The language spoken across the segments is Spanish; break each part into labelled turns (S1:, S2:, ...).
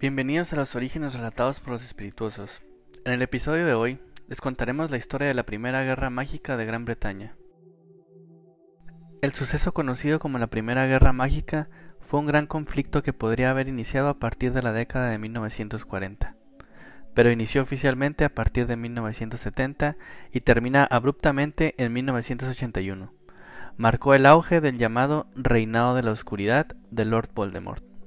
S1: Bienvenidos a los orígenes relatados por los espirituosos. En el episodio de hoy les contaremos la historia de la Primera Guerra Mágica de Gran Bretaña. El suceso conocido como la Primera Guerra Mágica fue un gran conflicto que podría haber iniciado a partir de la década de 1940, pero inició oficialmente a partir de 1970 y termina abruptamente en 1981. Marcó el auge del llamado Reinado de la Oscuridad de Lord Voldemort.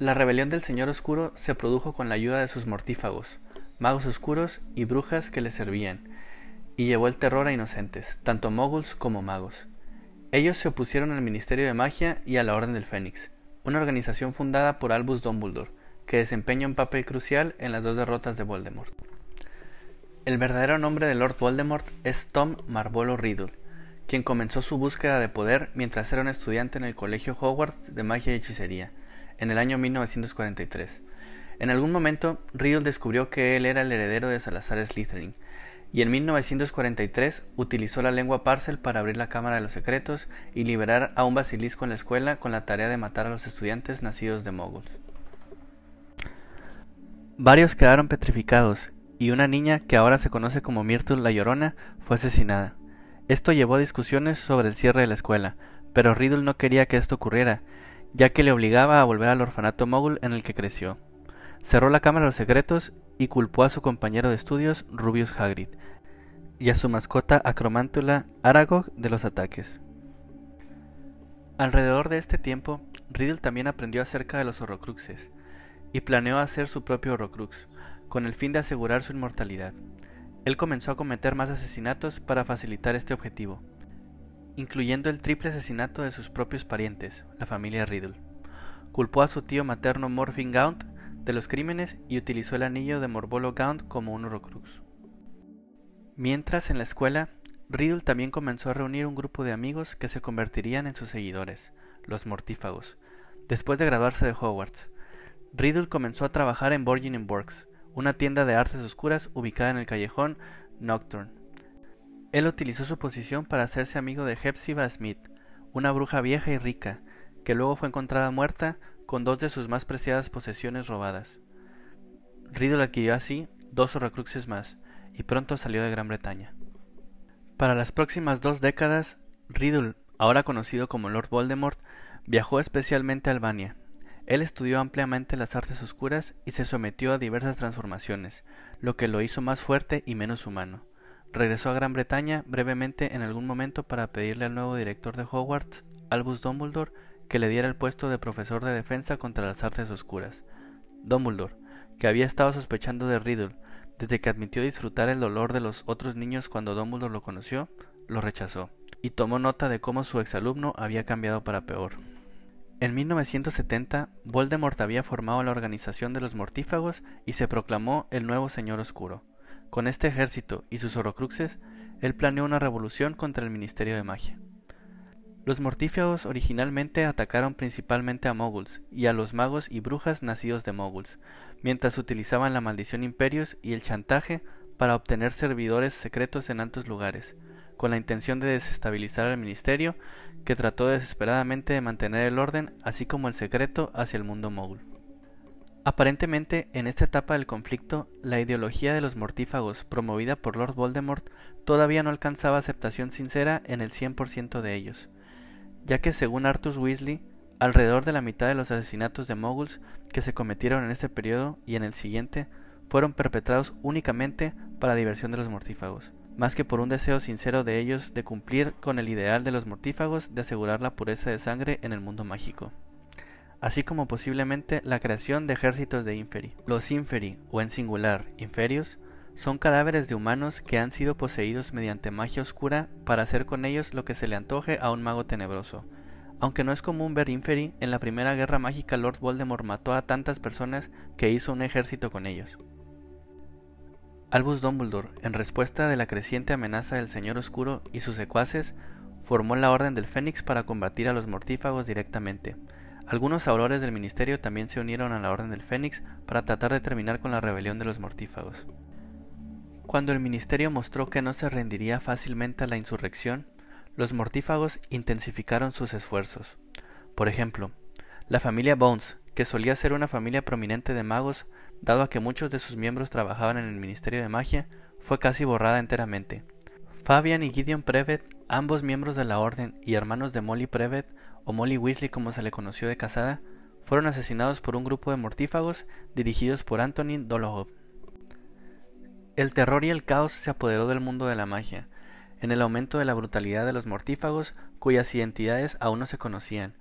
S1: La rebelión del Señor Oscuro se produjo con la ayuda de sus mortífagos, magos oscuros y brujas que le servían, y llevó el terror a inocentes, tanto moguls como magos. Ellos se opusieron al Ministerio de Magia y a la Orden del Fénix, una organización fundada por Albus Dumbledore, que desempeña un papel crucial en las dos derrotas de Voldemort. El verdadero nombre de Lord Voldemort es Tom Marvolo Riddle, quien comenzó su búsqueda de poder mientras era un estudiante en el Colegio Hogwarts de Magia y Hechicería, en el año 1943. En algún momento, Riddle descubrió que él era el heredero de Salazar Slytherin, y en 1943 utilizó la lengua Parcel para abrir la Cámara de los Secretos y liberar a un basilisco en la escuela con la tarea de matar a los estudiantes nacidos de moguls. Varios quedaron petrificados, y una niña, que ahora se conoce como Myrtle la Llorona, fue asesinada. Esto llevó a discusiones sobre el cierre de la escuela, pero Riddle no quería que esto ocurriera, ya que le obligaba a volver al orfanato mogul en el que creció. Cerró la Cámara de los Secretos y culpó a su compañero de estudios, Rubius Hagrid, y a su mascota Acromántula Aragog de los ataques. Alrededor de este tiempo, Riddle también aprendió acerca de los Horrocruxes, y planeó hacer su propio Horrocrux, con el fin de asegurar su inmortalidad. Él comenzó a cometer más asesinatos para facilitar este objetivo, incluyendo el triple asesinato de sus propios parientes, la familia Riddle. Culpó a su tío materno Morphine Gaunt de los crímenes y utilizó el anillo de Morbolo Gaunt como un Horrocrux. Mientras en la escuela, Riddle también comenzó a reunir un grupo de amigos que se convertirían en sus seguidores, los mortífagos. Después de graduarse de Hogwarts, Riddle comenzó a trabajar en Borgin Works, una tienda de artes oscuras ubicada en el callejón Nocturne. Él utilizó su posición para hacerse amigo de Hepzibah Smith, una bruja vieja y rica, que luego fue encontrada muerta con dos de sus más preciadas posesiones robadas. Riddle adquirió así dos horrocruxes más, y pronto salió de Gran Bretaña. Para las próximas dos décadas, Riddle, ahora conocido como Lord Voldemort, viajó especialmente a Albania. Él estudió ampliamente las artes oscuras y se sometió a diversas transformaciones, lo que lo hizo más fuerte y menos humano. Regresó a Gran Bretaña brevemente en algún momento para pedirle al nuevo director de Hogwarts, Albus Dumbledore, que le diera el puesto de profesor de defensa contra las artes oscuras. Dumbledore, que había estado sospechando de Riddle desde que admitió disfrutar el dolor de los otros niños cuando Dumbledore lo conoció, lo rechazó, y tomó nota de cómo su exalumno había cambiado para peor. En 1970, Voldemort había formado la organización de los mortífagos y se proclamó el nuevo Señor Oscuro. Con este ejército y sus horrocruxes, él planeó una revolución contra el Ministerio de Magia. Los mortífagos originalmente atacaron principalmente a moguls y a los magos y brujas nacidos de moguls, mientras utilizaban la maldición imperios y el chantaje para obtener servidores secretos en altos lugares, con la intención de desestabilizar al ministerio, que trató desesperadamente de mantener el orden así como el secreto hacia el mundo mogul. Aparentemente, en esta etapa del conflicto, la ideología de los mortífagos promovida por Lord Voldemort todavía no alcanzaba aceptación sincera en el 100% de ellos, ya que según Arthur Weasley, alrededor de la mitad de los asesinatos de moguls que se cometieron en este periodo y en el siguiente fueron perpetrados únicamente para diversión de los mortífagos, más que por un deseo sincero de ellos de cumplir con el ideal de los mortífagos de asegurar la pureza de sangre en el mundo mágico así como posiblemente la creación de ejércitos de inferi. Los inferi, o en singular, inferios, son cadáveres de humanos que han sido poseídos mediante magia oscura para hacer con ellos lo que se le antoje a un mago tenebroso. Aunque no es común ver inferi, en la primera guerra mágica Lord Voldemort mató a tantas personas que hizo un ejército con ellos. Albus Dumbledore, en respuesta de la creciente amenaza del Señor Oscuro y sus secuaces, formó la Orden del Fénix para combatir a los mortífagos directamente. Algunos aurores del ministerio también se unieron a la Orden del Fénix para tratar de terminar con la rebelión de los mortífagos. Cuando el ministerio mostró que no se rendiría fácilmente a la insurrección, los mortífagos intensificaron sus esfuerzos. Por ejemplo, la familia Bones, que solía ser una familia prominente de magos, dado a que muchos de sus miembros trabajaban en el Ministerio de Magia, fue casi borrada enteramente. Fabian y Gideon Prevet, ambos miembros de la Orden y hermanos de Molly Prevet, o Molly Weasley como se le conoció de casada, fueron asesinados por un grupo de mortífagos dirigidos por Antonin Dolohov. El terror y el caos se apoderó del mundo de la magia, en el aumento de la brutalidad de los mortífagos cuyas identidades aún no se conocían.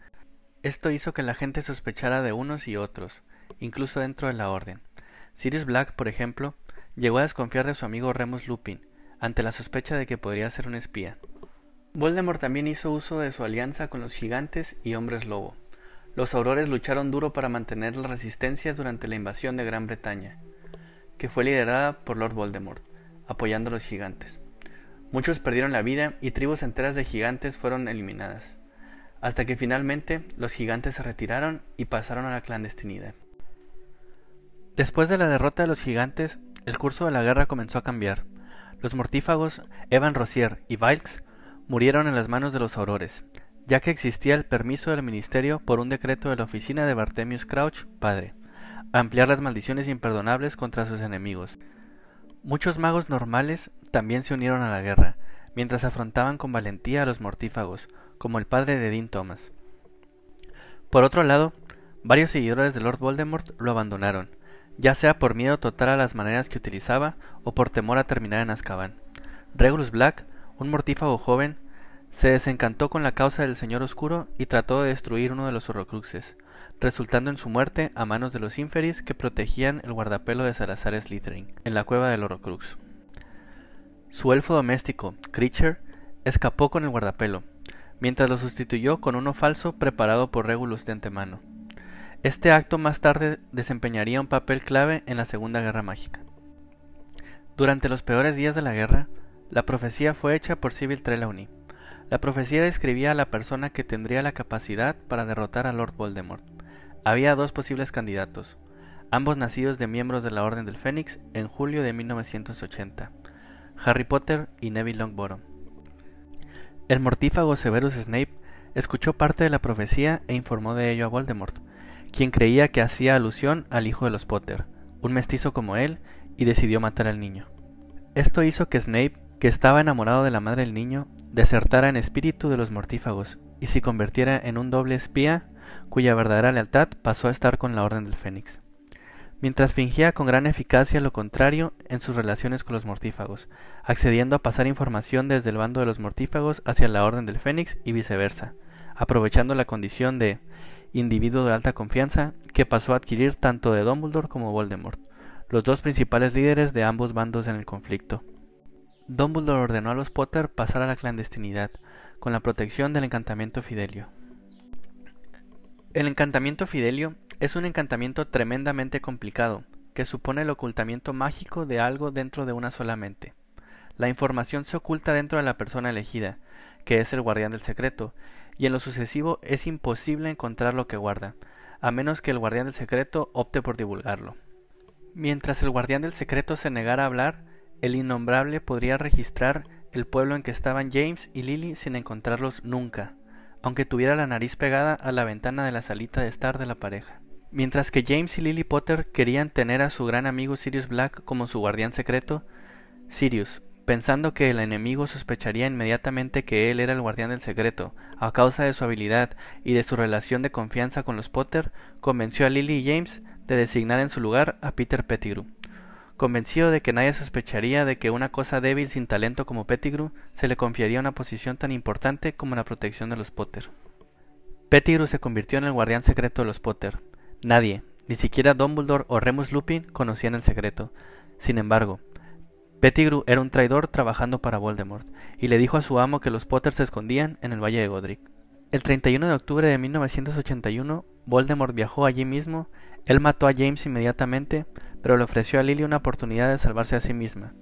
S1: Esto hizo que la gente sospechara de unos y otros, incluso dentro de la orden. Sirius Black, por ejemplo, llegó a desconfiar de su amigo Remus Lupin, ante la sospecha de que podría ser un espía. Voldemort también hizo uso de su alianza con los gigantes y hombres lobo. Los aurores lucharon duro para mantener la resistencia durante la invasión de Gran Bretaña, que fue liderada por Lord Voldemort, apoyando a los gigantes. Muchos perdieron la vida y tribus enteras de gigantes fueron eliminadas, hasta que finalmente los gigantes se retiraron y pasaron a la clandestinidad. Después de la derrota de los gigantes, el curso de la guerra comenzó a cambiar. Los mortífagos Evan Rossier y Vilks murieron en las manos de los aurores, ya que existía el permiso del ministerio por un decreto de la oficina de Bartemius Crouch, padre, a ampliar las maldiciones imperdonables contra sus enemigos. Muchos magos normales también se unieron a la guerra, mientras afrontaban con valentía a los mortífagos, como el padre de Dean Thomas. Por otro lado, varios seguidores de Lord Voldemort lo abandonaron, ya sea por miedo total a las maneras que utilizaba o por temor a terminar en Azkaban. Regulus Black, un mortífago joven, se desencantó con la causa del Señor Oscuro y trató de destruir uno de los Horrocruxes, resultando en su muerte a manos de los Inferis que protegían el guardapelo de Salazar Slytherin, en la cueva del Horrocrux. Su elfo doméstico, Creature, escapó con el guardapelo, mientras lo sustituyó con uno falso preparado por Regulus de antemano. Este acto más tarde desempeñaría un papel clave en la Segunda Guerra Mágica. Durante los peores días de la guerra, la profecía fue hecha por Sybil Trelawney, la profecía describía a la persona que tendría la capacidad para derrotar a Lord Voldemort. Había dos posibles candidatos, ambos nacidos de miembros de la Orden del Fénix en julio de 1980, Harry Potter y Neville Longbottom. El mortífago Severus Snape escuchó parte de la profecía e informó de ello a Voldemort, quien creía que hacía alusión al hijo de los Potter, un mestizo como él, y decidió matar al niño. Esto hizo que Snape, que estaba enamorado de la madre del niño, desertara en espíritu de los mortífagos y se convirtiera en un doble espía cuya verdadera lealtad pasó a estar con la Orden del Fénix, mientras fingía con gran eficacia lo contrario en sus relaciones con los mortífagos, accediendo a pasar información desde el bando de los mortífagos hacia la Orden del Fénix y viceversa, aprovechando la condición de individuo de alta confianza que pasó a adquirir tanto de Dumbledore como Voldemort, los dos principales líderes de ambos bandos en el conflicto. Dumbledore ordenó a los Potter pasar a la clandestinidad, con la protección del encantamiento Fidelio. El encantamiento Fidelio es un encantamiento tremendamente complicado, que supone el ocultamiento mágico de algo dentro de una sola mente. La información se oculta dentro de la persona elegida, que es el guardián del secreto, y en lo sucesivo es imposible encontrar lo que guarda, a menos que el guardián del secreto opte por divulgarlo. Mientras el guardián del secreto se negara a hablar, el innombrable podría registrar el pueblo en que estaban James y Lily sin encontrarlos nunca, aunque tuviera la nariz pegada a la ventana de la salita de estar de la pareja. Mientras que James y Lily Potter querían tener a su gran amigo Sirius Black como su guardián secreto, Sirius, pensando que el enemigo sospecharía inmediatamente que él era el guardián del secreto, a causa de su habilidad y de su relación de confianza con los Potter, convenció a Lily y James de designar en su lugar a Peter Pettigrew, convencido de que nadie sospecharía de que una cosa débil sin talento como Pettigrew se le confiaría una posición tan importante como la protección de los Potter. Pettigrew se convirtió en el guardián secreto de los Potter. Nadie, ni siquiera Dumbledore o Remus Lupin, conocían el secreto. Sin embargo, Pettigrew era un traidor trabajando para Voldemort, y le dijo a su amo que los Potter se escondían en el Valle de Godric. El 31 de octubre de 1981, Voldemort viajó allí mismo, él mató a James inmediatamente, pero le ofreció a Lily una oportunidad de salvarse a sí misma,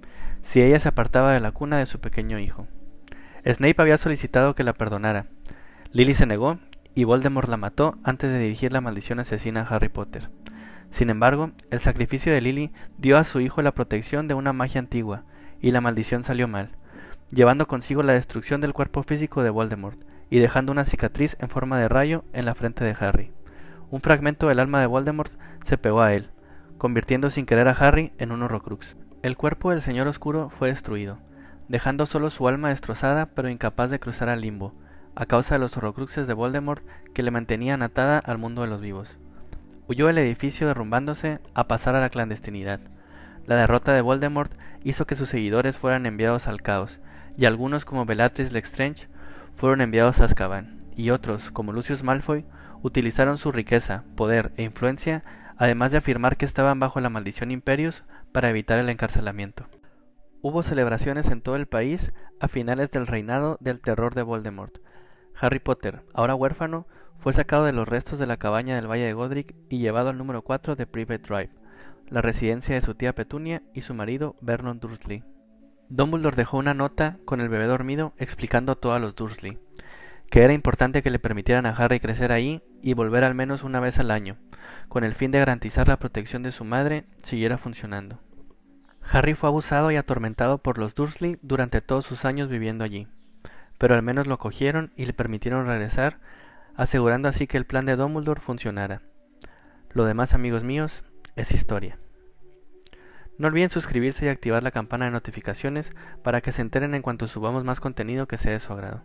S1: si ella se apartaba de la cuna de su pequeño hijo. Snape había solicitado que la perdonara. Lily se negó y Voldemort la mató antes de dirigir la maldición asesina a Harry Potter. Sin embargo, el sacrificio de Lily dio a su hijo la protección de una magia antigua, y la maldición salió mal, llevando consigo la destrucción del cuerpo físico de Voldemort y dejando una cicatriz en forma de rayo en la frente de Harry un fragmento del alma de Voldemort se pegó a él, convirtiendo sin querer a Harry en un Horrocrux. El cuerpo del Señor Oscuro fue destruido, dejando solo su alma destrozada pero incapaz de cruzar al limbo, a causa de los Horrocruxes de Voldemort que le mantenían atada al mundo de los vivos. Huyó del edificio derrumbándose a pasar a la clandestinidad. La derrota de Voldemort hizo que sus seguidores fueran enviados al caos, y algunos como Bellatrix Lestrange fueron enviados a Azkaban, y otros, como Lucius Malfoy, utilizaron su riqueza, poder e influencia, además de afirmar que estaban bajo la maldición Imperius para evitar el encarcelamiento. Hubo celebraciones en todo el país a finales del reinado del terror de Voldemort. Harry Potter, ahora huérfano, fue sacado de los restos de la cabaña del Valle de Godric y llevado al número 4 de Private Drive, la residencia de su tía Petunia y su marido Vernon Dursley. Dumbledore dejó una nota con el bebé dormido explicando todo a los Dursley, que era importante que le permitieran a Harry crecer ahí y volver al menos una vez al año, con el fin de garantizar la protección de su madre siguiera funcionando. Harry fue abusado y atormentado por los Dursley durante todos sus años viviendo allí, pero al menos lo cogieron y le permitieron regresar, asegurando así que el plan de Dumbledore funcionara. Lo demás, amigos míos, es historia. No olviden suscribirse y activar la campana de notificaciones para que se enteren en cuanto subamos más contenido que sea de su agrado.